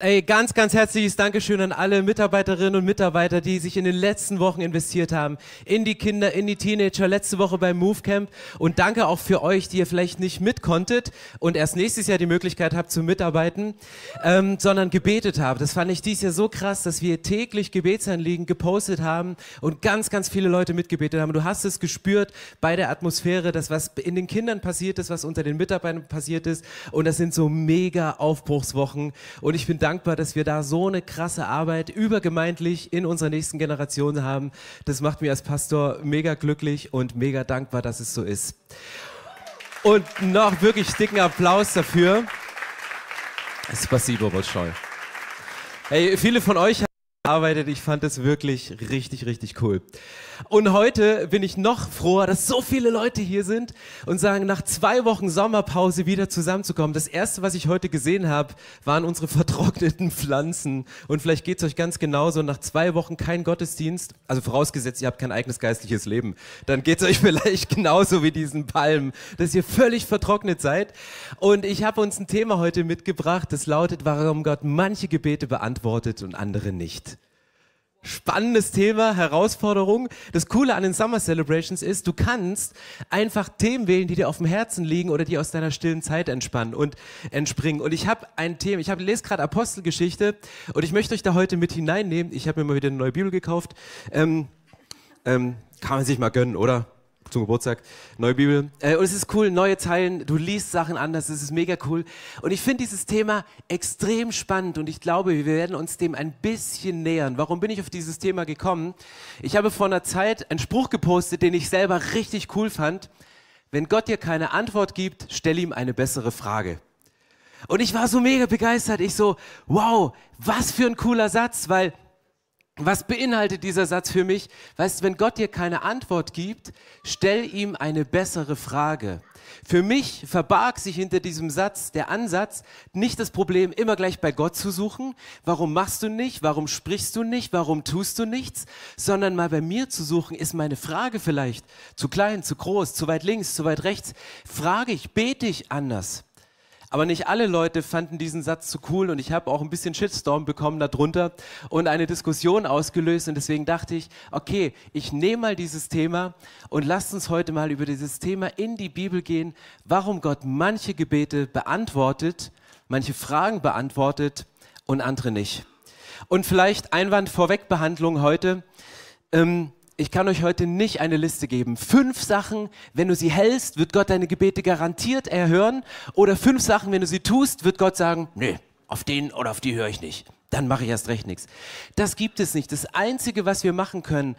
Ey, ganz, ganz herzliches Dankeschön an alle Mitarbeiterinnen und Mitarbeiter, die sich in den letzten Wochen investiert haben. In die Kinder, in die Teenager, letzte Woche beim Move Camp. Und danke auch für euch, die ihr vielleicht nicht mitkonntet und erst nächstes Jahr die Möglichkeit habt zu mitarbeiten, ähm, sondern gebetet habt. Das fand ich dieses Jahr so krass, dass wir täglich Gebetsanliegen gepostet haben und ganz, ganz viele Leute mitgebetet haben. Du hast es gespürt bei der Atmosphäre, dass was in den Kindern passiert ist, was unter den Mitarbeitern passiert ist. Und das sind so mega Aufbruchswochen. Und ich bin dass wir da so eine krasse Arbeit übergemeindlich in unserer nächsten Generation haben. Das macht mich als Pastor mega glücklich und mega dankbar, dass es so ist. Und noch wirklich dicken Applaus dafür. Spasibo Bolschoi. Hey, viele von euch gearbeitet. Ich fand es wirklich richtig, richtig cool. Und heute bin ich noch froher, dass so viele Leute hier sind und sagen, nach zwei Wochen Sommerpause wieder zusammenzukommen. Das erste, was ich heute gesehen habe, waren unsere vertrockneten Pflanzen. Und vielleicht geht es euch ganz genauso. Nach zwei Wochen kein Gottesdienst, also vorausgesetzt, ihr habt kein eigenes geistliches Leben, dann geht es euch vielleicht genauso wie diesen Palmen, dass ihr völlig vertrocknet seid. Und ich habe uns ein Thema heute mitgebracht, das lautet, warum Gott manche Gebete beantwortet und andere nicht. Spannendes Thema, Herausforderung. Das Coole an den Summer Celebrations ist, du kannst einfach Themen wählen, die dir auf dem Herzen liegen oder die aus deiner stillen Zeit entspannen und entspringen. Und ich habe ein Thema, ich habe lese gerade Apostelgeschichte und ich möchte euch da heute mit hineinnehmen. Ich habe mir mal wieder eine neue Bibel gekauft. Ähm, ähm, kann man sich mal gönnen, oder? Zum Geburtstag, neue Bibel. Äh, und es ist cool, neue Zeilen, du liest Sachen anders, es ist mega cool. Und ich finde dieses Thema extrem spannend und ich glaube, wir werden uns dem ein bisschen nähern. Warum bin ich auf dieses Thema gekommen? Ich habe vor einer Zeit einen Spruch gepostet, den ich selber richtig cool fand. Wenn Gott dir keine Antwort gibt, stell ihm eine bessere Frage. Und ich war so mega begeistert. Ich so, wow, was für ein cooler Satz, weil was beinhaltet dieser Satz für mich? Weißt du, wenn Gott dir keine Antwort gibt, stell ihm eine bessere Frage. Für mich verbarg sich hinter diesem Satz der Ansatz, nicht das Problem immer gleich bei Gott zu suchen. Warum machst du nicht? Warum sprichst du nicht? Warum tust du nichts? Sondern mal bei mir zu suchen, ist meine Frage vielleicht zu klein, zu groß, zu weit links, zu weit rechts? Frage ich, bete ich anders? Aber nicht alle Leute fanden diesen Satz zu cool und ich habe auch ein bisschen Shitstorm bekommen darunter und eine Diskussion ausgelöst und deswegen dachte ich, okay, ich nehme mal dieses Thema und lasst uns heute mal über dieses Thema in die Bibel gehen, warum Gott manche Gebete beantwortet, manche Fragen beantwortet und andere nicht. Und vielleicht Einwand vorweg Behandlung heute. Ähm, ich kann euch heute nicht eine Liste geben. Fünf Sachen, wenn du sie hältst, wird Gott deine Gebete garantiert erhören. Oder fünf Sachen, wenn du sie tust, wird Gott sagen, nee, auf den oder auf die höre ich nicht. Dann mache ich erst recht nichts. Das gibt es nicht. Das Einzige, was wir machen können,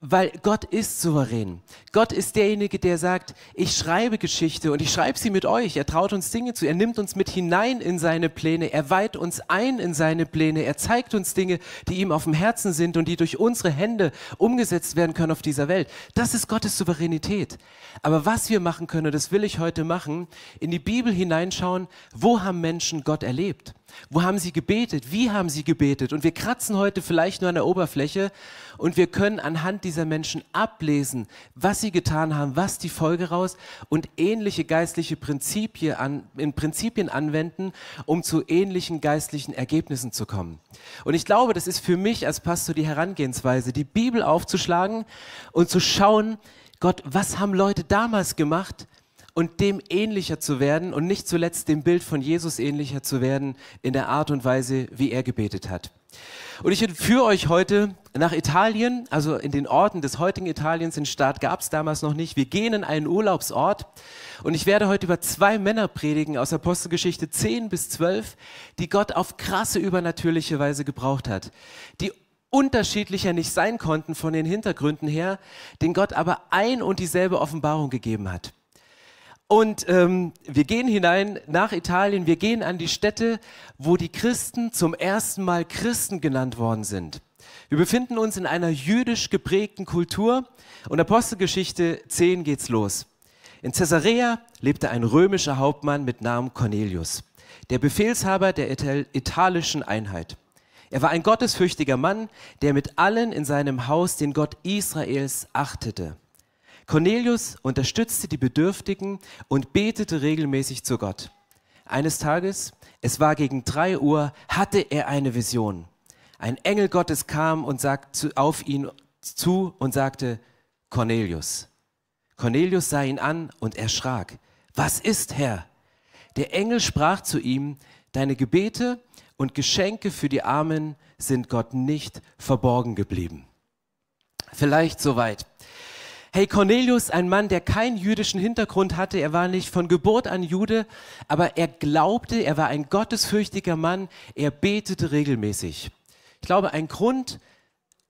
weil Gott ist souverän. Gott ist derjenige, der sagt, ich schreibe Geschichte und ich schreibe sie mit euch. Er traut uns Dinge zu. Er nimmt uns mit hinein in seine Pläne. Er weiht uns ein in seine Pläne. Er zeigt uns Dinge, die ihm auf dem Herzen sind und die durch unsere Hände umgesetzt werden können auf dieser Welt. Das ist Gottes Souveränität. Aber was wir machen können, das will ich heute machen, in die Bibel hineinschauen, wo haben Menschen Gott erlebt? Wo haben sie gebetet? Wie haben sie gebetet? Und wir kratzen heute vielleicht nur an der Oberfläche und wir können anhand dieser Menschen ablesen, was sie getan haben, was die Folge raus und ähnliche geistliche Prinzipien, an, in Prinzipien anwenden, um zu ähnlichen geistlichen Ergebnissen zu kommen. Und ich glaube, das ist für mich als Pastor die Herangehensweise, die Bibel aufzuschlagen und zu schauen, Gott, was haben Leute damals gemacht? Und dem ähnlicher zu werden und nicht zuletzt dem Bild von Jesus ähnlicher zu werden in der Art und Weise, wie er gebetet hat. Und ich führe euch heute nach Italien, also in den Orten des heutigen Italiens. Den Staat gab es damals noch nicht. Wir gehen in einen Urlaubsort und ich werde heute über zwei Männer predigen aus Apostelgeschichte 10 bis 12, die Gott auf krasse übernatürliche Weise gebraucht hat, die unterschiedlicher nicht sein konnten von den Hintergründen her, den Gott aber ein und dieselbe Offenbarung gegeben hat. Und ähm, wir gehen hinein nach Italien, wir gehen an die Städte, wo die Christen zum ersten Mal Christen genannt worden sind. Wir befinden uns in einer jüdisch geprägten Kultur und Apostelgeschichte 10 geht's los. In Caesarea lebte ein römischer Hauptmann mit Namen Cornelius, der Befehlshaber der italischen Einheit. Er war ein gottesfürchtiger Mann, der mit allen in seinem Haus den Gott Israels achtete. Cornelius unterstützte die Bedürftigen und betete regelmäßig zu Gott. eines Tages, es war gegen drei Uhr, hatte er eine Vision. Ein Engel Gottes kam und sagte auf ihn zu und sagte, Cornelius. Cornelius sah ihn an und erschrak. Was ist, Herr? Der Engel sprach zu ihm, deine Gebete und Geschenke für die Armen sind Gott nicht verborgen geblieben. Vielleicht soweit. Hey, Cornelius, ein Mann, der keinen jüdischen Hintergrund hatte, er war nicht von Geburt an Jude, aber er glaubte, er war ein gottesfürchtiger Mann, er betete regelmäßig. Ich glaube, ein Grund,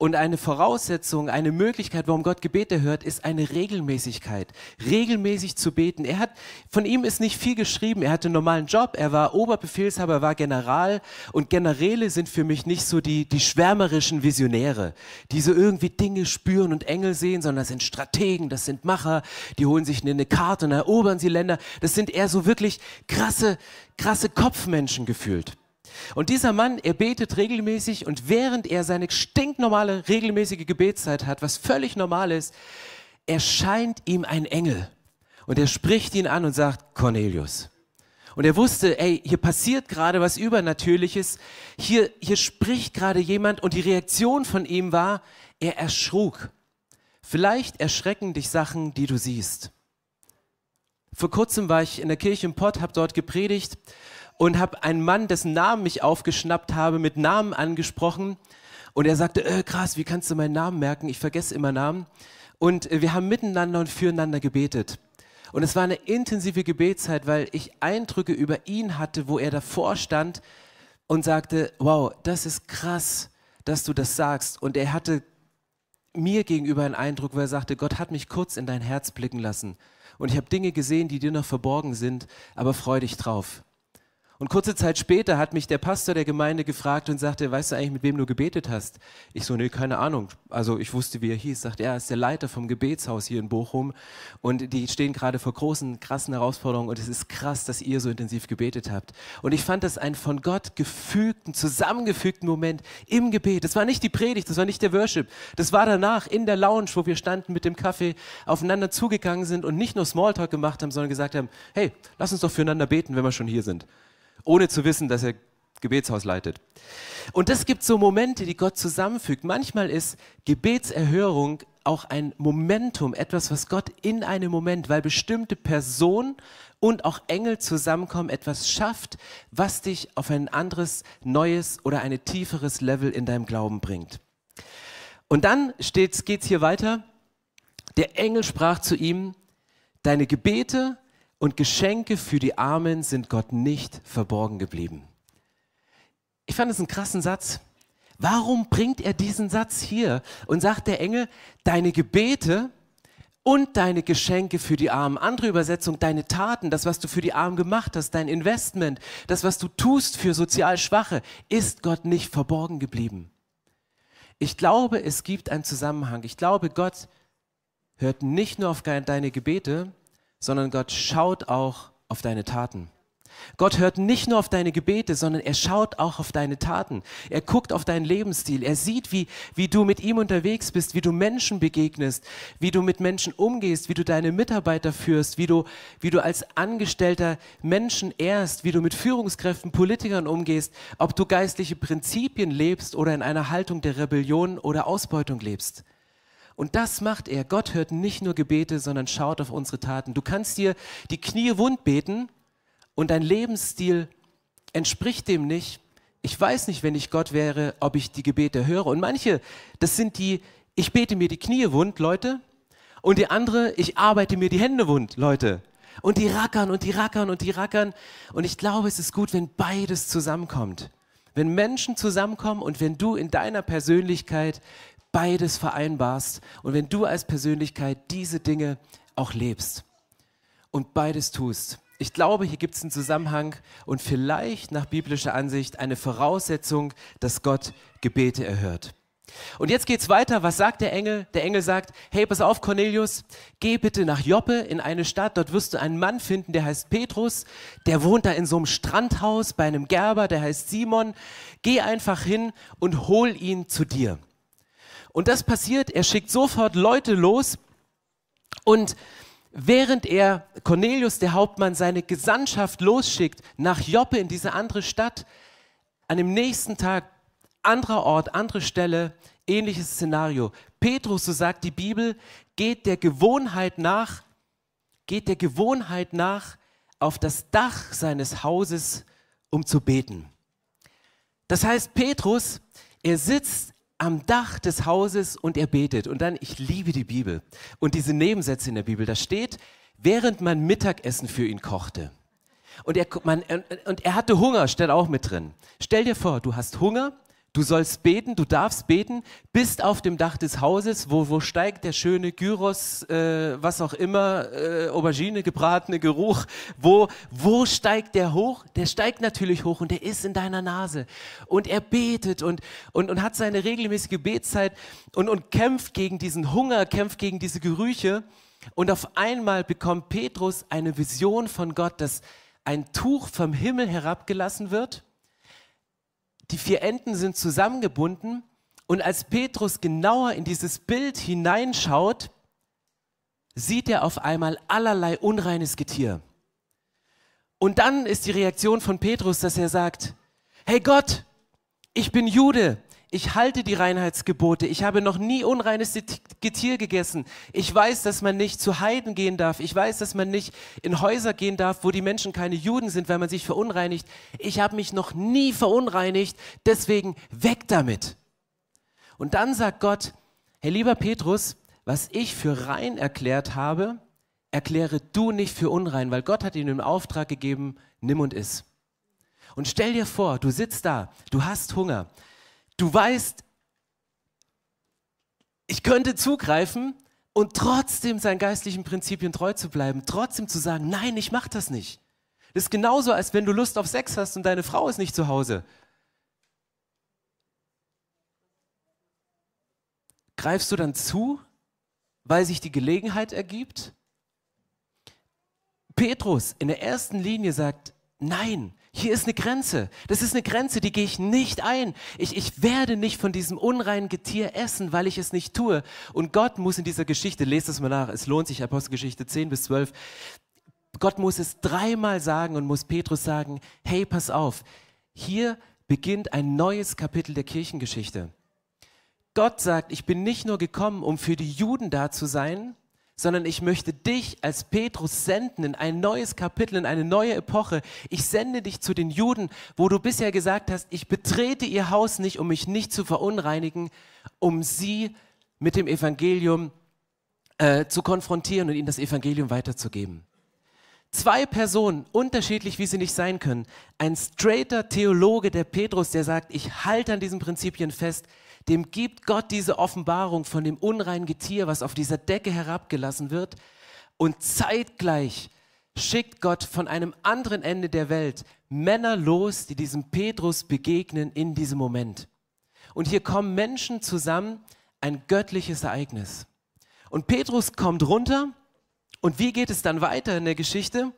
und eine Voraussetzung, eine Möglichkeit, warum Gott Gebete hört, ist eine Regelmäßigkeit. Regelmäßig zu beten. Er hat, von ihm ist nicht viel geschrieben. Er hatte einen normalen Job. Er war Oberbefehlshaber, er war General. Und Generäle sind für mich nicht so die, die schwärmerischen Visionäre, die so irgendwie Dinge spüren und Engel sehen, sondern das sind Strategen, das sind Macher, die holen sich eine Karte und erobern sie Länder. Das sind eher so wirklich krasse, krasse Kopfmenschen gefühlt. Und dieser Mann, er betet regelmäßig und während er seine stinknormale, regelmäßige Gebetszeit hat, was völlig normal ist, erscheint ihm ein Engel und er spricht ihn an und sagt, Cornelius. Und er wusste, ey, hier passiert gerade was Übernatürliches, hier, hier spricht gerade jemand und die Reaktion von ihm war, er erschrug. Vielleicht erschrecken dich Sachen, die du siehst. Vor kurzem war ich in der Kirche im Pott, habe dort gepredigt und habe einen Mann, dessen Namen ich aufgeschnappt habe, mit Namen angesprochen. Und er sagte, äh, krass, wie kannst du meinen Namen merken? Ich vergesse immer Namen. Und äh, wir haben miteinander und füreinander gebetet. Und es war eine intensive Gebetszeit, weil ich Eindrücke über ihn hatte, wo er davor stand und sagte, wow, das ist krass, dass du das sagst. Und er hatte mir gegenüber einen Eindruck, wo er sagte, Gott hat mich kurz in dein Herz blicken lassen. Und ich habe Dinge gesehen, die dir noch verborgen sind, aber freu dich drauf. Und kurze Zeit später hat mich der Pastor der Gemeinde gefragt und sagte, weißt du eigentlich, mit wem du gebetet hast? Ich so, nee, keine Ahnung. Also ich wusste, wie er hieß. Sagt er, ist der Leiter vom Gebetshaus hier in Bochum und die stehen gerade vor großen, krassen Herausforderungen und es ist krass, dass ihr so intensiv gebetet habt. Und ich fand das einen von Gott gefügten, zusammengefügten Moment im Gebet. Das war nicht die Predigt, das war nicht der Worship. Das war danach in der Lounge, wo wir standen mit dem Kaffee, aufeinander zugegangen sind und nicht nur Smalltalk gemacht haben, sondern gesagt haben, hey, lass uns doch füreinander beten, wenn wir schon hier sind ohne zu wissen, dass er Gebetshaus leitet. Und das gibt so Momente, die Gott zusammenfügt. Manchmal ist Gebetserhörung auch ein Momentum, etwas, was Gott in einem Moment, weil bestimmte Personen und auch Engel zusammenkommen, etwas schafft, was dich auf ein anderes, neues oder ein tieferes Level in deinem Glauben bringt. Und dann geht es hier weiter. Der Engel sprach zu ihm, deine Gebete und Geschenke für die Armen sind Gott nicht verborgen geblieben. Ich fand es einen krassen Satz. Warum bringt er diesen Satz hier und sagt der Engel, deine Gebete und deine Geschenke für die Armen, andere Übersetzung, deine Taten, das, was du für die Armen gemacht hast, dein Investment, das, was du tust für sozial Schwache, ist Gott nicht verborgen geblieben. Ich glaube, es gibt einen Zusammenhang. Ich glaube, Gott hört nicht nur auf deine Gebete, sondern Gott schaut auch auf deine Taten. Gott hört nicht nur auf deine Gebete, sondern er schaut auch auf deine Taten. Er guckt auf deinen Lebensstil. Er sieht, wie, wie du mit ihm unterwegs bist, wie du Menschen begegnest, wie du mit Menschen umgehst, wie du deine Mitarbeiter führst, wie du, wie du als Angestellter Menschen ehrst, wie du mit Führungskräften, Politikern umgehst, ob du geistliche Prinzipien lebst oder in einer Haltung der Rebellion oder Ausbeutung lebst. Und das macht er. Gott hört nicht nur Gebete, sondern schaut auf unsere Taten. Du kannst dir die Knie wund beten und dein Lebensstil entspricht dem nicht. Ich weiß nicht, wenn ich Gott wäre, ob ich die Gebete höre. Und manche, das sind die, ich bete mir die Knie wund, Leute. Und die andere, ich arbeite mir die Hände wund, Leute. Und die rackern und die rackern und die rackern. Und ich glaube, es ist gut, wenn beides zusammenkommt. Wenn Menschen zusammenkommen und wenn du in deiner Persönlichkeit beides vereinbarst und wenn du als Persönlichkeit diese Dinge auch lebst und beides tust. Ich glaube, hier gibt es einen Zusammenhang und vielleicht nach biblischer Ansicht eine Voraussetzung, dass Gott Gebete erhört. Und jetzt geht's weiter. Was sagt der Engel? Der Engel sagt, hey, pass auf, Cornelius, geh bitte nach Joppe in eine Stadt. Dort wirst du einen Mann finden, der heißt Petrus. Der wohnt da in so einem Strandhaus bei einem Gerber, der heißt Simon. Geh einfach hin und hol ihn zu dir. Und das passiert, er schickt sofort Leute los und während er Cornelius, der Hauptmann, seine Gesandtschaft losschickt nach Joppe in diese andere Stadt, an dem nächsten Tag, anderer Ort, andere Stelle, ähnliches Szenario. Petrus, so sagt die Bibel, geht der Gewohnheit nach, geht der Gewohnheit nach, auf das Dach seines Hauses, um zu beten. Das heißt, Petrus, er sitzt am Dach des Hauses und er betet. Und dann, ich liebe die Bibel und diese Nebensätze in der Bibel, da steht, während man Mittagessen für ihn kochte. Und er, man, und er hatte Hunger, steht auch mit drin. Stell dir vor, du hast Hunger Du sollst beten, du darfst beten, bist auf dem Dach des Hauses, wo, wo steigt der schöne Gyros, äh, was auch immer, äh, Aubergine, gebratene Geruch, wo, wo steigt der hoch? Der steigt natürlich hoch und der ist in deiner Nase. Und er betet und, und, und hat seine regelmäßige Gebetszeit und, und kämpft gegen diesen Hunger, kämpft gegen diese Gerüche. Und auf einmal bekommt Petrus eine Vision von Gott, dass ein Tuch vom Himmel herabgelassen wird die vier Enden sind zusammengebunden und als Petrus genauer in dieses Bild hineinschaut, sieht er auf einmal allerlei unreines Getier. Und dann ist die Reaktion von Petrus, dass er sagt, hey Gott, ich bin Jude, ich halte die Reinheitsgebote. Ich habe noch nie unreines Getier gegessen. Ich weiß, dass man nicht zu Heiden gehen darf. Ich weiß, dass man nicht in Häuser gehen darf, wo die Menschen keine Juden sind, weil man sich verunreinigt. Ich habe mich noch nie verunreinigt. Deswegen weg damit. Und dann sagt Gott, hey lieber Petrus, was ich für rein erklärt habe, erkläre du nicht für unrein, weil Gott hat ihm den Auftrag gegeben, nimm und iss. Und stell dir vor, du sitzt da, du hast Hunger, Du weißt, ich könnte zugreifen und trotzdem seinen geistlichen Prinzipien treu zu bleiben, trotzdem zu sagen, nein, ich mache das nicht. Das ist genauso, als wenn du Lust auf Sex hast und deine Frau ist nicht zu Hause. Greifst du dann zu, weil sich die Gelegenheit ergibt? Petrus in der ersten Linie sagt, nein, hier ist eine Grenze. Das ist eine Grenze, die gehe ich nicht ein. Ich, ich werde nicht von diesem unreinen Getier essen, weil ich es nicht tue. Und Gott muss in dieser Geschichte, lest es mal nach, es lohnt sich, Apostelgeschichte 10 bis 12, Gott muss es dreimal sagen und muss Petrus sagen, hey, pass auf, hier beginnt ein neues Kapitel der Kirchengeschichte. Gott sagt, ich bin nicht nur gekommen, um für die Juden da zu sein, sondern ich möchte dich als Petrus senden in ein neues Kapitel, in eine neue Epoche. Ich sende dich zu den Juden, wo du bisher gesagt hast, ich betrete ihr Haus nicht, um mich nicht zu verunreinigen, um sie mit dem Evangelium äh, zu konfrontieren und ihnen das Evangelium weiterzugeben. Zwei Personen, unterschiedlich wie sie nicht sein können. Ein straighter Theologe, der Petrus, der sagt, ich halte an diesen Prinzipien fest dem gibt Gott diese Offenbarung von dem unreinen Getier, was auf dieser Decke herabgelassen wird. Und zeitgleich schickt Gott von einem anderen Ende der Welt Männer los, die diesem Petrus begegnen in diesem Moment. Und hier kommen Menschen zusammen, ein göttliches Ereignis. Und Petrus kommt runter. Und wie geht es dann weiter in der Geschichte?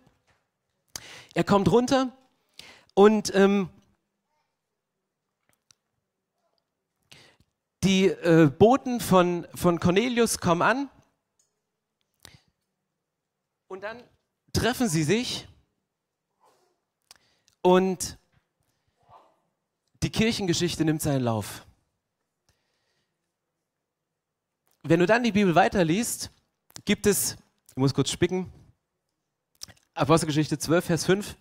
Er kommt runter und ähm, Die äh, Boten von, von Cornelius kommen an und dann treffen sie sich und die Kirchengeschichte nimmt seinen Lauf. Wenn du dann die Bibel weiterliest, gibt es, ich muss kurz spicken, Apostelgeschichte 12, Vers 5,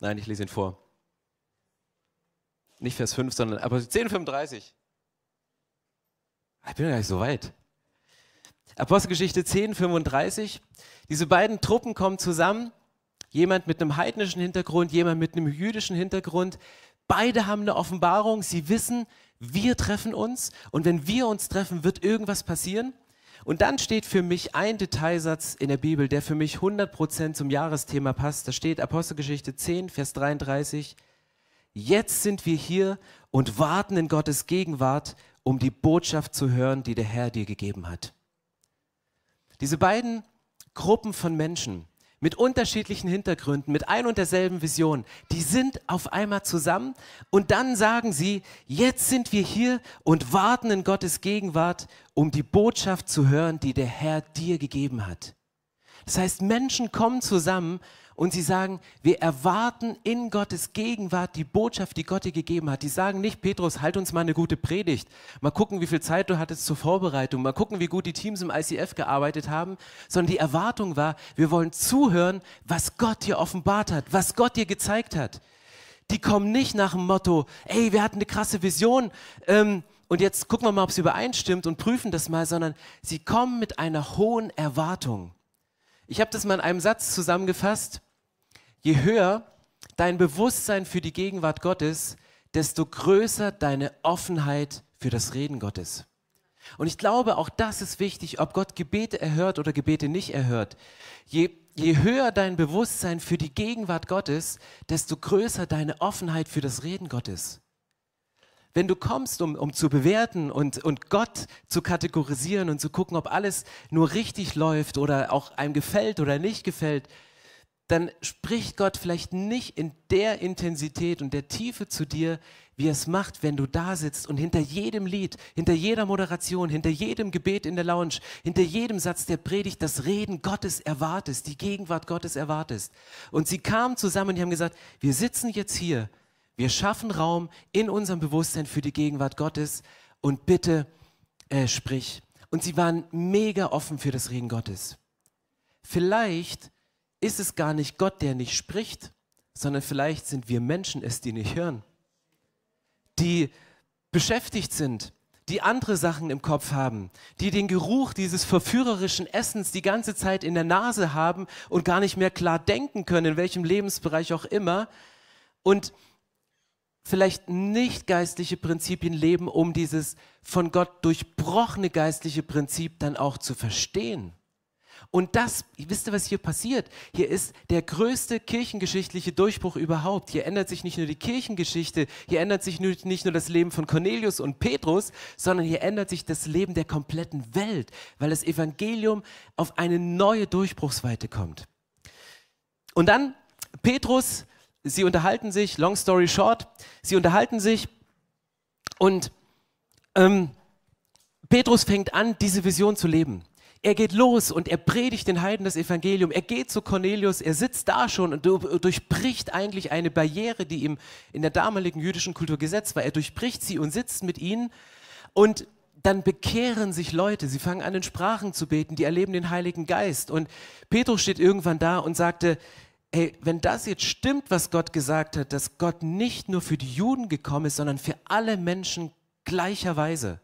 Nein, ich lese ihn vor. Nicht Vers 5, sondern aber 10,35. Ich bin ja gar nicht so weit. Apostelgeschichte 10, 35. Diese beiden Truppen kommen zusammen. Jemand mit einem heidnischen Hintergrund, jemand mit einem jüdischen Hintergrund. Beide haben eine Offenbarung. Sie wissen, wir treffen uns. Und wenn wir uns treffen, wird irgendwas passieren. Und dann steht für mich ein Detailsatz in der Bibel, der für mich 100% zum Jahresthema passt. Da steht Apostelgeschichte 10, Vers 33. Jetzt sind wir hier und warten in Gottes Gegenwart, um die Botschaft zu hören, die der Herr dir gegeben hat. Diese beiden Gruppen von Menschen, mit unterschiedlichen Hintergründen, mit ein und derselben Vision, die sind auf einmal zusammen und dann sagen sie, jetzt sind wir hier und warten in Gottes Gegenwart, um die Botschaft zu hören, die der Herr dir gegeben hat. Das heißt, Menschen kommen zusammen und sie sagen, wir erwarten in Gottes Gegenwart die Botschaft, die Gott dir gegeben hat. Die sagen nicht, Petrus, halt uns mal eine gute Predigt. Mal gucken, wie viel Zeit du hattest zur Vorbereitung. Mal gucken, wie gut die Teams im ICF gearbeitet haben. Sondern die Erwartung war, wir wollen zuhören, was Gott dir offenbart hat, was Gott dir gezeigt hat. Die kommen nicht nach dem Motto, ey, wir hatten eine krasse Vision. Ähm, und jetzt gucken wir mal, ob es übereinstimmt und prüfen das mal, sondern sie kommen mit einer hohen Erwartung. Ich habe das mal in einem Satz zusammengefasst je höher dein Bewusstsein für die Gegenwart Gottes, desto größer deine Offenheit für das Reden Gottes. Und ich glaube, auch das ist wichtig, ob Gott Gebete erhört oder Gebete nicht erhört. Je, je höher dein Bewusstsein für die Gegenwart Gottes, desto größer deine Offenheit für das Reden Gottes. Wenn du kommst, um, um zu bewerten und, und Gott zu kategorisieren und zu gucken, ob alles nur richtig läuft oder auch einem gefällt oder nicht gefällt, dann spricht Gott vielleicht nicht in der Intensität und der Tiefe zu dir, wie es macht, wenn du da sitzt und hinter jedem Lied, hinter jeder Moderation, hinter jedem Gebet in der Lounge, hinter jedem Satz der Predigt das Reden Gottes erwartest, die Gegenwart Gottes erwartest. Und sie kamen zusammen und die haben gesagt, wir sitzen jetzt hier, wir schaffen Raum in unserem Bewusstsein für die Gegenwart Gottes und bitte äh, sprich. Und sie waren mega offen für das Reden Gottes. Vielleicht ist es gar nicht Gott, der nicht spricht, sondern vielleicht sind wir Menschen es, die nicht hören, die beschäftigt sind, die andere Sachen im Kopf haben, die den Geruch dieses verführerischen Essens die ganze Zeit in der Nase haben und gar nicht mehr klar denken können, in welchem Lebensbereich auch immer, und vielleicht nicht geistliche Prinzipien leben, um dieses von Gott durchbrochene geistliche Prinzip dann auch zu verstehen. Und das, wisst ihr, was hier passiert? Hier ist der größte kirchengeschichtliche Durchbruch überhaupt. Hier ändert sich nicht nur die Kirchengeschichte, hier ändert sich nicht nur das Leben von Cornelius und Petrus, sondern hier ändert sich das Leben der kompletten Welt, weil das Evangelium auf eine neue Durchbruchsweite kommt. Und dann Petrus, sie unterhalten sich, long story short, sie unterhalten sich und ähm, Petrus fängt an, diese Vision zu leben. Er geht los und er predigt den Heiden das Evangelium. Er geht zu Cornelius, er sitzt da schon und durchbricht eigentlich eine Barriere, die ihm in der damaligen jüdischen Kultur gesetzt war. Er durchbricht sie und sitzt mit ihnen und dann bekehren sich Leute, sie fangen an in Sprachen zu beten, die erleben den Heiligen Geist. Und Petrus steht irgendwann da und sagte, hey, wenn das jetzt stimmt, was Gott gesagt hat, dass Gott nicht nur für die Juden gekommen ist, sondern für alle Menschen gleicherweise,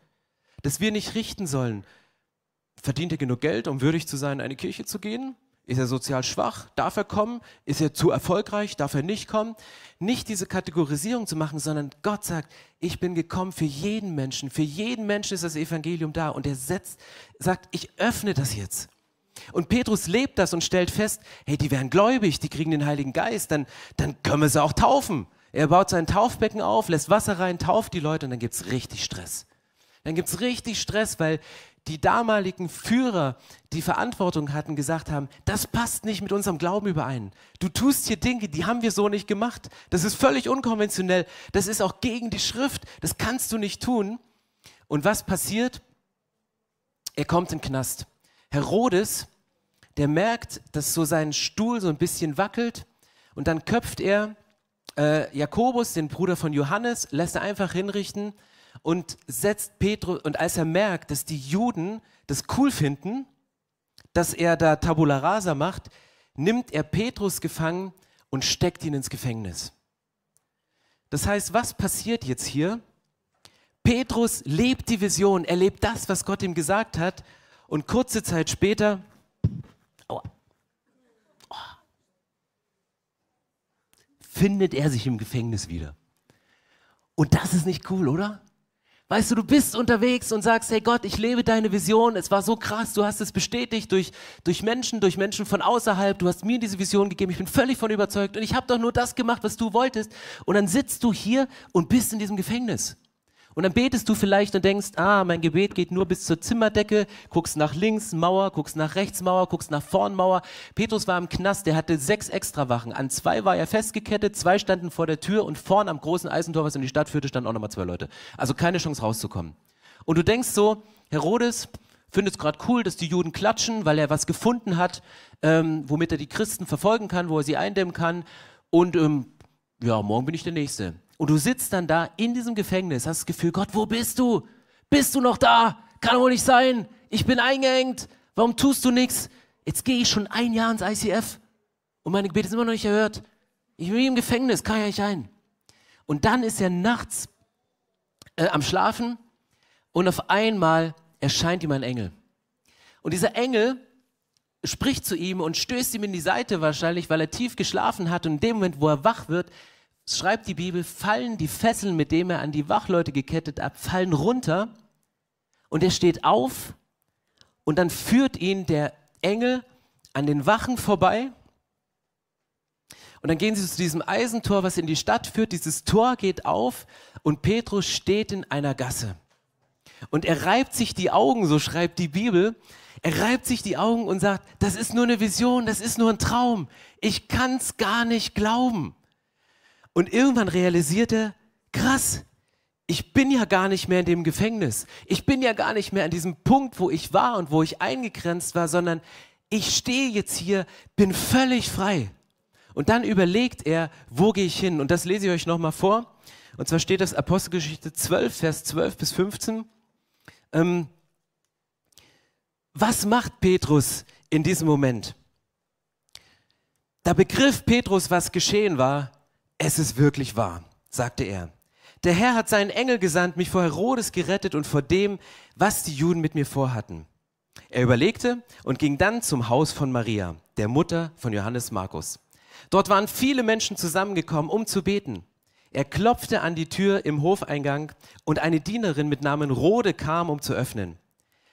dass wir nicht richten sollen, Verdient er genug Geld, um würdig zu sein, in eine Kirche zu gehen? Ist er sozial schwach? Darf er kommen? Ist er zu erfolgreich? Darf er nicht kommen? Nicht diese Kategorisierung zu machen, sondern Gott sagt, ich bin gekommen für jeden Menschen. Für jeden Menschen ist das Evangelium da. Und er setzt, sagt, ich öffne das jetzt. Und Petrus lebt das und stellt fest, hey, die werden gläubig, die kriegen den Heiligen Geist, dann, dann können wir sie auch taufen. Er baut sein Taufbecken auf, lässt Wasser rein, tauft die Leute und dann gibt es richtig Stress. Dann gibt es richtig Stress, weil die damaligen Führer, die Verantwortung hatten, gesagt haben, das passt nicht mit unserem Glauben überein. Du tust hier Dinge, die haben wir so nicht gemacht. Das ist völlig unkonventionell. Das ist auch gegen die Schrift. Das kannst du nicht tun. Und was passiert? Er kommt in Knast. Herodes, der merkt, dass so sein Stuhl so ein bisschen wackelt und dann köpft er äh, Jakobus, den Bruder von Johannes, lässt er einfach hinrichten und setzt Petrus, und als er merkt, dass die Juden das cool finden, dass er da Tabula Rasa macht, nimmt er Petrus gefangen und steckt ihn ins Gefängnis. Das heißt, was passiert jetzt hier? Petrus lebt die Vision, er lebt das, was Gott ihm gesagt hat, und kurze Zeit später oh, oh, findet er sich im Gefängnis wieder. Und das ist nicht cool, oder? Weißt du, du bist unterwegs und sagst, hey Gott, ich lebe deine Vision. Es war so krass, du hast es bestätigt durch, durch Menschen, durch Menschen von außerhalb. Du hast mir diese Vision gegeben. Ich bin völlig von überzeugt und ich habe doch nur das gemacht, was du wolltest. Und dann sitzt du hier und bist in diesem Gefängnis. Und dann betest du vielleicht und denkst, ah, mein Gebet geht nur bis zur Zimmerdecke, guckst nach links Mauer, guckst nach rechts Mauer, guckst nach vorn Mauer. Petrus war im Knast, der hatte sechs Extrawachen. An zwei war er festgekettet, zwei standen vor der Tür und vorn am großen Eisentor, was in die Stadt führte, standen auch nochmal zwei Leute. Also keine Chance rauszukommen. Und du denkst so, Herodes findet es gerade cool, dass die Juden klatschen, weil er was gefunden hat, ähm, womit er die Christen verfolgen kann, wo er sie eindämmen kann. Und ähm, ja, morgen bin ich der Nächste. Und du sitzt dann da in diesem Gefängnis, hast das Gefühl, Gott, wo bist du? Bist du noch da? Kann wohl nicht sein. Ich bin eingeengt. Warum tust du nichts? Jetzt gehe ich schon ein Jahr ins ICF und meine Gebete sind immer noch nicht erhört. Ich bin im Gefängnis, kann ja nicht ein. Und dann ist er nachts äh, am Schlafen und auf einmal erscheint ihm ein Engel. Und dieser Engel spricht zu ihm und stößt ihm in die Seite wahrscheinlich, weil er tief geschlafen hat. Und in dem Moment, wo er wach wird, schreibt die Bibel, fallen die Fesseln, mit denen er an die Wachleute gekettet hat, fallen runter und er steht auf und dann führt ihn der Engel an den Wachen vorbei und dann gehen sie zu diesem Eisentor, was in die Stadt führt. Dieses Tor geht auf und Petrus steht in einer Gasse. Und er reibt sich die Augen, so schreibt die Bibel. Er reibt sich die Augen und sagt, das ist nur eine Vision, das ist nur ein Traum. Ich kann es gar nicht glauben. Und irgendwann realisiert er, krass, ich bin ja gar nicht mehr in dem Gefängnis. Ich bin ja gar nicht mehr an diesem Punkt, wo ich war und wo ich eingegrenzt war, sondern ich stehe jetzt hier, bin völlig frei. Und dann überlegt er, wo gehe ich hin? Und das lese ich euch nochmal vor. Und zwar steht das Apostelgeschichte 12, Vers 12 bis 15. Ähm, was macht Petrus in diesem Moment? Da begriff Petrus, was geschehen war es ist wirklich wahr, sagte er. Der Herr hat seinen Engel gesandt, mich vor Herodes gerettet und vor dem, was die Juden mit mir vorhatten. Er überlegte und ging dann zum Haus von Maria, der Mutter von Johannes Markus. Dort waren viele Menschen zusammengekommen, um zu beten. Er klopfte an die Tür im Hofeingang und eine Dienerin mit Namen Rode kam, um zu öffnen.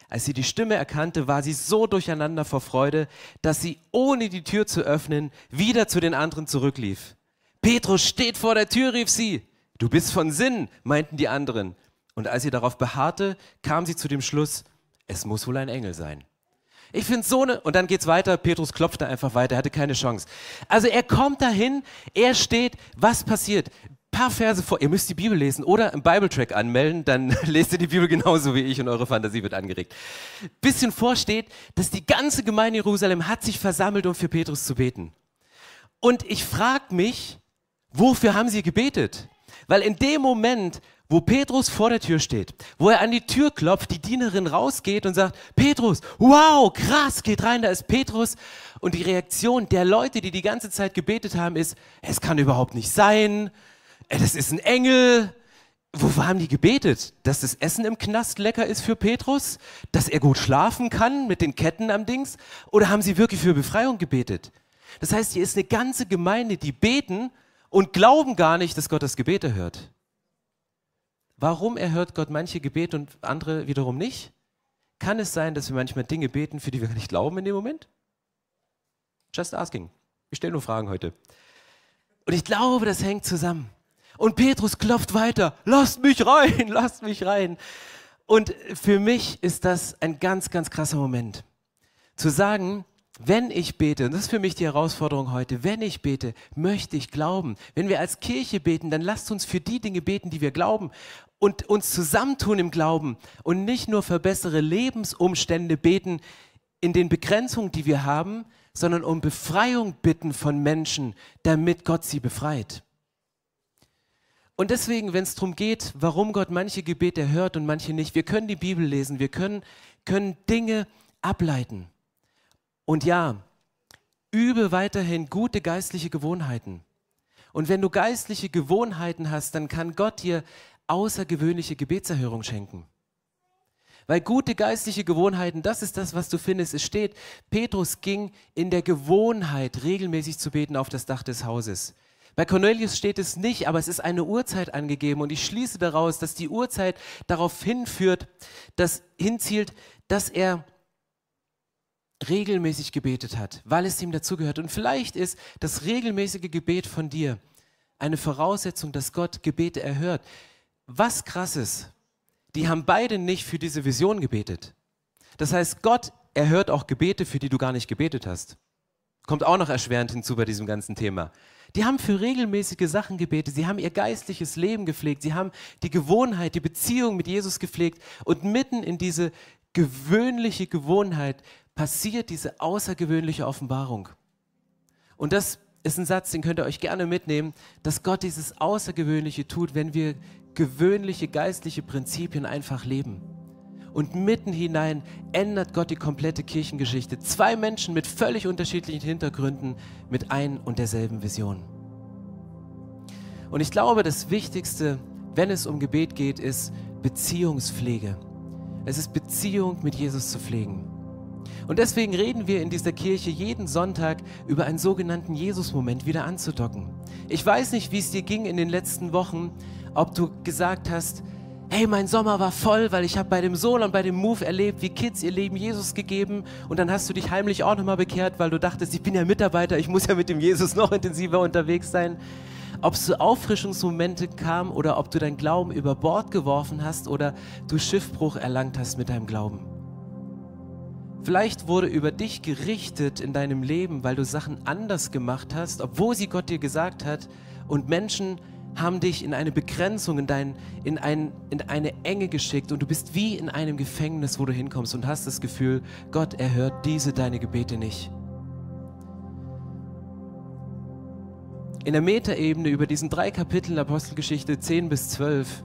Als sie die Stimme erkannte, war sie so durcheinander vor Freude, dass sie, ohne die Tür zu öffnen, wieder zu den anderen zurücklief. Petrus steht vor der Tür, rief sie. Du bist von Sinn, meinten die anderen. Und als sie darauf beharrte, kam sie zu dem Schluss, es muss wohl ein Engel sein. Ich finde so eine, und dann geht's weiter, Petrus klopft da einfach weiter, er hatte keine Chance. Also er kommt dahin, er steht, was passiert? paar Verse vor, ihr müsst die Bibel lesen oder im Bible-Track anmelden, dann lest ihr die Bibel genauso wie ich und eure Fantasie wird angeregt. Bisschen vorsteht, dass die ganze Gemeinde Jerusalem hat sich versammelt, um für Petrus zu beten. Und ich frage mich, Wofür haben sie gebetet? Weil in dem Moment, wo Petrus vor der Tür steht, wo er an die Tür klopft, die Dienerin rausgeht und sagt, Petrus, wow, krass, geht rein, da ist Petrus. Und die Reaktion der Leute, die die ganze Zeit gebetet haben, ist, es kann überhaupt nicht sein, äh, das ist ein Engel. Wofür haben die gebetet? Dass das Essen im Knast lecker ist für Petrus? Dass er gut schlafen kann mit den Ketten am Dings? Oder haben sie wirklich für Befreiung gebetet? Das heißt, hier ist eine ganze Gemeinde, die beten und glauben gar nicht, dass Gott das Gebet erhört. Warum erhört Gott manche Gebete und andere wiederum nicht? Kann es sein, dass wir manchmal Dinge beten, für die wir gar nicht glauben in dem Moment? Just asking. Ich stelle nur Fragen heute. Und ich glaube, das hängt zusammen. Und Petrus klopft weiter. Lasst mich rein, lasst mich rein. Und für mich ist das ein ganz, ganz krasser Moment. Zu sagen, wenn ich bete, und das ist für mich die Herausforderung heute, wenn ich bete, möchte ich glauben. Wenn wir als Kirche beten, dann lasst uns für die Dinge beten, die wir glauben und uns zusammentun im Glauben und nicht nur für bessere Lebensumstände beten in den Begrenzungen, die wir haben, sondern um Befreiung bitten von Menschen, damit Gott sie befreit. Und deswegen, wenn es darum geht, warum Gott manche Gebete erhört und manche nicht, wir können die Bibel lesen, wir können, können Dinge ableiten. Und ja, übe weiterhin gute geistliche Gewohnheiten. Und wenn du geistliche Gewohnheiten hast, dann kann Gott dir außergewöhnliche Gebetserhörung schenken. Weil gute geistliche Gewohnheiten, das ist das, was du findest. Es steht, Petrus ging in der Gewohnheit, regelmäßig zu beten auf das Dach des Hauses. Bei Cornelius steht es nicht, aber es ist eine Uhrzeit angegeben und ich schließe daraus, dass die Uhrzeit darauf hinführt, dass hinzielt, dass er regelmäßig gebetet hat, weil es ihm dazugehört. Und vielleicht ist das regelmäßige Gebet von dir eine Voraussetzung, dass Gott Gebete erhört. was krass ist, die haben beide nicht für diese Vision gebetet. Das heißt, Gott erhört auch Gebete, für die du gar nicht gebetet hast. Kommt auch noch erschwerend hinzu bei diesem ganzen Thema. Die haben für regelmäßige Sachen gebetet, sie haben ihr geistliches Leben gepflegt, sie haben die Gewohnheit, die Beziehung mit Jesus gepflegt und mitten in diese gewöhnliche Gewohnheit passiert diese außergewöhnliche Offenbarung. Und das ist ein Satz, den könnt ihr euch gerne mitnehmen, dass Gott dieses Außergewöhnliche tut, wenn wir gewöhnliche geistliche Prinzipien einfach leben. Und mitten hinein ändert Gott die komplette Kirchengeschichte. Zwei Menschen mit völlig unterschiedlichen Hintergründen mit ein und derselben Vision. Und ich glaube, das Wichtigste, wenn es um Gebet geht, ist Beziehungspflege. Es ist Beziehung mit Jesus zu pflegen. Und deswegen reden wir in dieser Kirche jeden Sonntag über einen sogenannten Jesus-Moment wieder anzudocken. Ich weiß nicht, wie es dir ging in den letzten Wochen, ob du gesagt hast, hey, mein Sommer war voll, weil ich habe bei dem Soul und bei dem Move erlebt, wie Kids ihr Leben Jesus gegeben und dann hast du dich heimlich auch nochmal bekehrt, weil du dachtest, ich bin ja Mitarbeiter, ich muss ja mit dem Jesus noch intensiver unterwegs sein. Ob es so Auffrischungsmomente kam oder ob du dein Glauben über Bord geworfen hast oder du Schiffbruch erlangt hast mit deinem Glauben. Vielleicht wurde über dich gerichtet in deinem Leben, weil du Sachen anders gemacht hast, obwohl sie Gott dir gesagt hat. Und Menschen haben dich in eine Begrenzung, in, dein, in, ein, in eine Enge geschickt. Und du bist wie in einem Gefängnis, wo du hinkommst und hast das Gefühl, Gott erhört diese deine Gebete nicht. In der Metaebene über diesen drei Kapiteln Apostelgeschichte 10 bis 12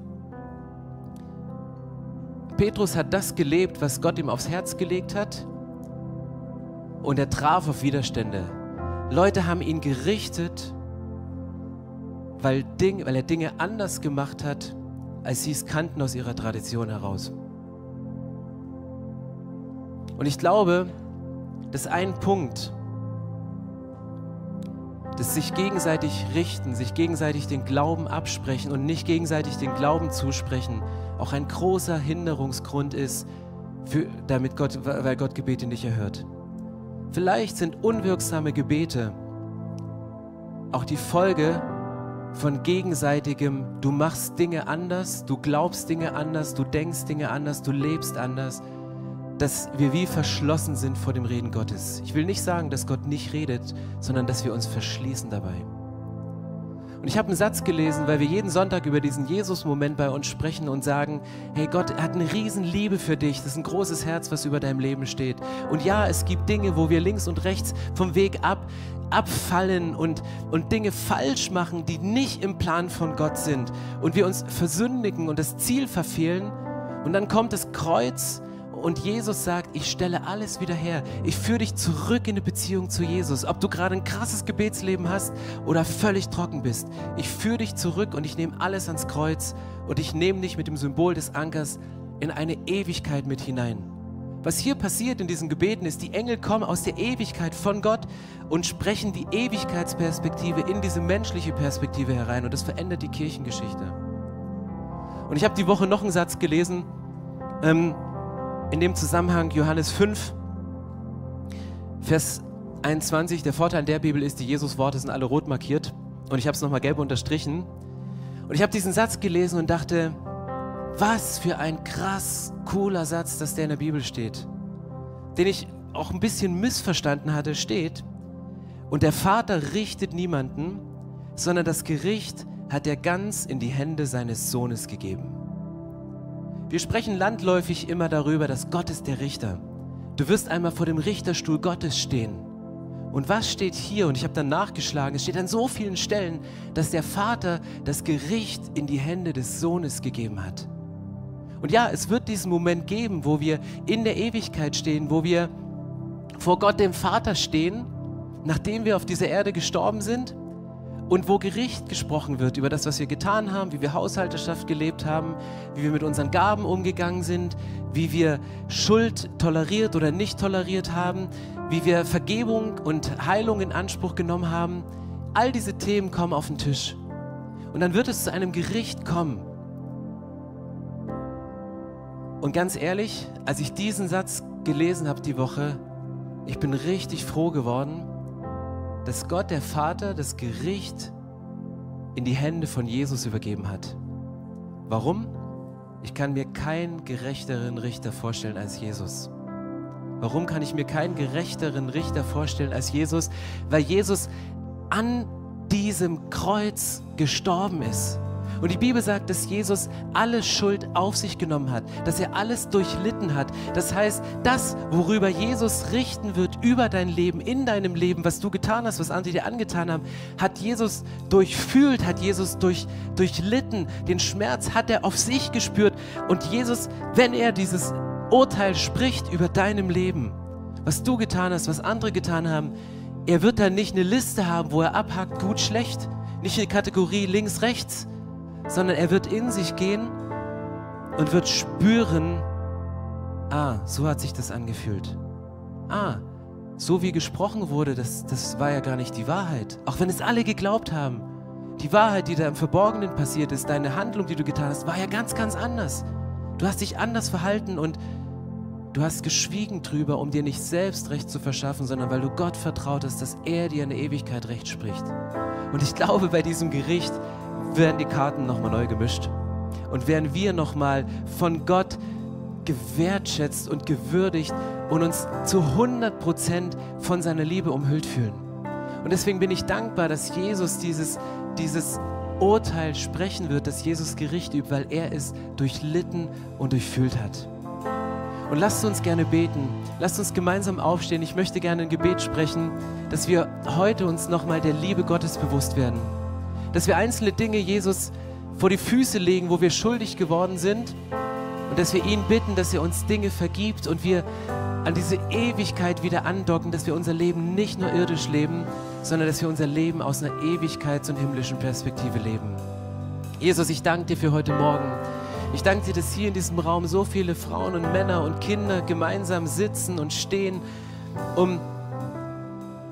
Petrus hat das gelebt, was Gott ihm aufs Herz gelegt hat. Und er traf auf Widerstände. Leute haben ihn gerichtet, weil, Ding, weil er Dinge anders gemacht hat, als sie es kannten aus ihrer Tradition heraus. Und ich glaube, dass ein Punkt, das sich gegenseitig richten, sich gegenseitig den Glauben absprechen und nicht gegenseitig den Glauben zusprechen, auch ein großer Hinderungsgrund ist, für, damit Gott, weil Gott Gebete nicht erhört. Vielleicht sind unwirksame Gebete auch die Folge von gegenseitigem, du machst Dinge anders, du glaubst Dinge anders, du denkst Dinge anders, du lebst anders, dass wir wie verschlossen sind vor dem Reden Gottes. Ich will nicht sagen, dass Gott nicht redet, sondern dass wir uns verschließen dabei. Und ich habe einen Satz gelesen, weil wir jeden Sonntag über diesen Jesus-Moment bei uns sprechen und sagen, hey Gott hat eine Riesenliebe für dich. Das ist ein großes Herz, was über deinem Leben steht. Und ja, es gibt Dinge, wo wir links und rechts vom Weg ab abfallen und, und Dinge falsch machen, die nicht im Plan von Gott sind. Und wir uns versündigen und das Ziel verfehlen. Und dann kommt das Kreuz und Jesus sagt, ich stelle alles wieder her. Ich führe dich zurück in eine Beziehung zu Jesus. Ob du gerade ein krasses Gebetsleben hast oder völlig trocken bist. Ich führe dich zurück und ich nehme alles ans Kreuz und ich nehme dich mit dem Symbol des Ankers in eine Ewigkeit mit hinein. Was hier passiert in diesen Gebeten ist, die Engel kommen aus der Ewigkeit von Gott und sprechen die Ewigkeitsperspektive in diese menschliche Perspektive herein und das verändert die Kirchengeschichte. Und ich habe die Woche noch einen Satz gelesen, ähm, in dem Zusammenhang Johannes 5, Vers 21. Der Vorteil der Bibel ist, die Jesus-Worte sind alle rot markiert und ich habe es nochmal gelb unterstrichen. Und ich habe diesen Satz gelesen und dachte, was für ein krass cooler Satz, dass der in der Bibel steht, den ich auch ein bisschen missverstanden hatte, steht. Und der Vater richtet niemanden, sondern das Gericht hat er ganz in die Hände seines Sohnes gegeben. Wir sprechen landläufig immer darüber, dass Gott ist der Richter. Du wirst einmal vor dem Richterstuhl Gottes stehen. Und was steht hier? Und ich habe dann nachgeschlagen, es steht an so vielen Stellen, dass der Vater das Gericht in die Hände des Sohnes gegeben hat. Und ja, es wird diesen Moment geben, wo wir in der Ewigkeit stehen, wo wir vor Gott dem Vater stehen, nachdem wir auf dieser Erde gestorben sind und wo Gericht gesprochen wird über das, was wir getan haben, wie wir Haushalterschaft gelebt haben, wie wir mit unseren Gaben umgegangen sind, wie wir Schuld toleriert oder nicht toleriert haben, wie wir Vergebung und Heilung in Anspruch genommen haben. All diese Themen kommen auf den Tisch. Und dann wird es zu einem Gericht kommen. Und ganz ehrlich, als ich diesen Satz gelesen habe die Woche, ich bin richtig froh geworden, dass Gott der Vater das Gericht in die Hände von Jesus übergeben hat. Warum? Ich kann mir keinen gerechteren Richter vorstellen als Jesus. Warum kann ich mir keinen gerechteren Richter vorstellen als Jesus? Weil Jesus an diesem Kreuz gestorben ist. Und die Bibel sagt, dass Jesus alle Schuld auf sich genommen hat, dass er alles durchlitten hat. Das heißt, das, worüber Jesus richten wird über dein Leben, in deinem Leben, was du getan hast, was andere dir angetan haben, hat Jesus durchfühlt, hat Jesus durch, durchlitten. Den Schmerz hat er auf sich gespürt. Und Jesus, wenn er dieses Urteil spricht über deinem Leben, was du getan hast, was andere getan haben, er wird dann nicht eine Liste haben, wo er abhakt, gut, schlecht, nicht eine Kategorie links, rechts, sondern er wird in sich gehen und wird spüren, ah, so hat sich das angefühlt. Ah, so wie gesprochen wurde, das, das war ja gar nicht die Wahrheit. Auch wenn es alle geglaubt haben. Die Wahrheit, die da im Verborgenen passiert ist, deine Handlung, die du getan hast, war ja ganz, ganz anders. Du hast dich anders verhalten und du hast geschwiegen drüber, um dir nicht selbst Recht zu verschaffen, sondern weil du Gott vertraut hast, dass er dir in der Ewigkeit Recht spricht. Und ich glaube, bei diesem Gericht werden die Karten nochmal neu gemischt und werden wir nochmal von Gott gewertschätzt und gewürdigt und uns zu 100 Prozent von seiner Liebe umhüllt fühlen. Und deswegen bin ich dankbar, dass Jesus dieses, dieses Urteil sprechen wird, dass Jesus Gericht übt, weil er es durchlitten und durchfühlt hat. Und lasst uns gerne beten. Lasst uns gemeinsam aufstehen. Ich möchte gerne ein Gebet sprechen, dass wir heute uns nochmal der Liebe Gottes bewusst werden dass wir einzelne Dinge Jesus vor die Füße legen, wo wir schuldig geworden sind und dass wir ihn bitten, dass er uns Dinge vergibt und wir an diese Ewigkeit wieder andocken, dass wir unser Leben nicht nur irdisch leben, sondern dass wir unser Leben aus einer Ewigkeits- und himmlischen Perspektive leben. Jesus, ich danke dir für heute Morgen. Ich danke dir, dass hier in diesem Raum so viele Frauen und Männer und Kinder gemeinsam sitzen und stehen, um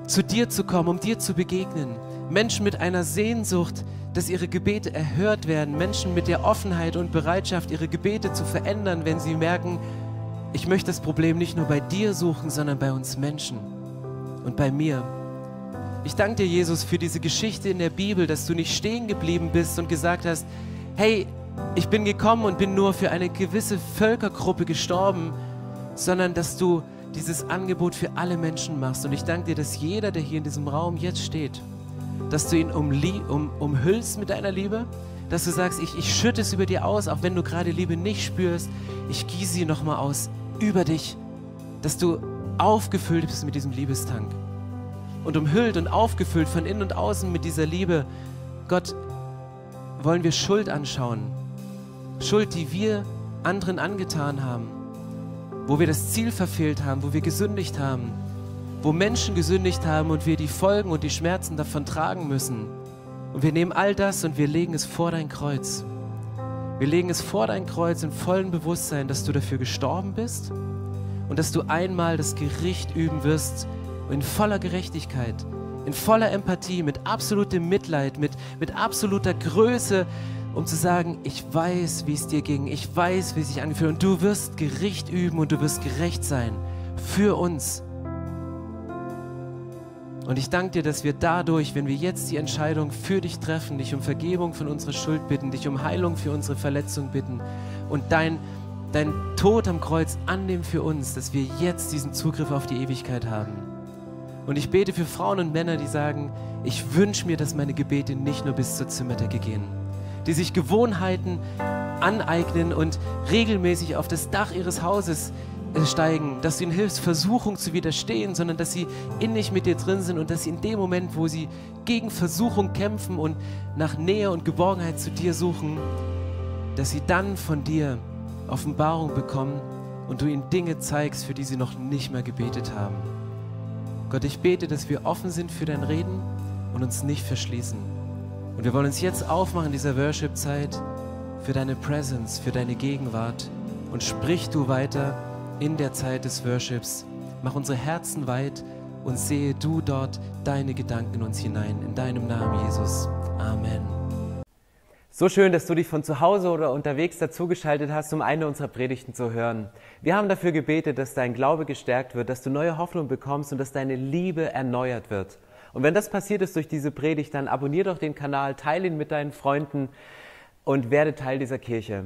zu dir zu kommen, um dir zu begegnen. Menschen mit einer Sehnsucht, dass ihre Gebete erhört werden, Menschen mit der Offenheit und Bereitschaft, ihre Gebete zu verändern, wenn sie merken, ich möchte das Problem nicht nur bei dir suchen, sondern bei uns Menschen und bei mir. Ich danke dir, Jesus, für diese Geschichte in der Bibel, dass du nicht stehen geblieben bist und gesagt hast, hey, ich bin gekommen und bin nur für eine gewisse Völkergruppe gestorben, sondern dass du dieses Angebot für alle Menschen machst. Und ich danke dir, dass jeder, der hier in diesem Raum jetzt steht, dass du ihn um, umhüllst mit deiner Liebe, dass du sagst, ich, ich schütte es über dir aus, auch wenn du gerade Liebe nicht spürst, ich gieße sie nochmal aus über dich, dass du aufgefüllt bist mit diesem Liebestank. Und umhüllt und aufgefüllt von innen und außen mit dieser Liebe, Gott, wollen wir Schuld anschauen. Schuld, die wir anderen angetan haben, wo wir das Ziel verfehlt haben, wo wir gesündigt haben, wo Menschen gesündigt haben und wir die Folgen und die Schmerzen davon tragen müssen. Und wir nehmen all das und wir legen es vor dein Kreuz. Wir legen es vor dein Kreuz im vollen Bewusstsein, dass du dafür gestorben bist und dass du einmal das Gericht üben wirst in voller Gerechtigkeit, in voller Empathie, mit absolutem Mitleid, mit, mit absoluter Größe, um zu sagen, ich weiß, wie es dir ging, ich weiß, wie es sich angefühlt und du wirst Gericht üben und du wirst gerecht sein für uns. Und ich danke dir, dass wir dadurch, wenn wir jetzt die Entscheidung für dich treffen, dich um Vergebung von unserer Schuld bitten, dich um Heilung für unsere Verletzung bitten und dein, dein Tod am Kreuz annehmen für uns, dass wir jetzt diesen Zugriff auf die Ewigkeit haben. Und ich bete für Frauen und Männer, die sagen, ich wünsche mir, dass meine Gebete nicht nur bis zur Zimmerdecke gehen, die sich Gewohnheiten aneignen und regelmäßig auf das Dach ihres Hauses steigen, dass du ihnen hilfst, Versuchung zu widerstehen, sondern dass sie innig mit dir drin sind und dass sie in dem Moment, wo sie gegen Versuchung kämpfen und nach Nähe und Geborgenheit zu dir suchen, dass sie dann von dir Offenbarung bekommen und du ihnen Dinge zeigst, für die sie noch nicht mehr gebetet haben. Gott, ich bete, dass wir offen sind für dein Reden und uns nicht verschließen. Und wir wollen uns jetzt aufmachen in dieser Worship-Zeit für deine Presence, für deine Gegenwart. Und sprich du weiter in der Zeit des Worships. Mach unsere Herzen weit und sehe du dort deine Gedanken in uns hinein. In deinem Namen, Jesus. Amen. So schön, dass du dich von zu Hause oder unterwegs dazugeschaltet hast, um eine unserer Predigten zu hören. Wir haben dafür gebetet, dass dein Glaube gestärkt wird, dass du neue Hoffnung bekommst und dass deine Liebe erneuert wird. Und wenn das passiert ist durch diese Predigt, dann abonnier doch den Kanal, teile ihn mit deinen Freunden und werde Teil dieser Kirche.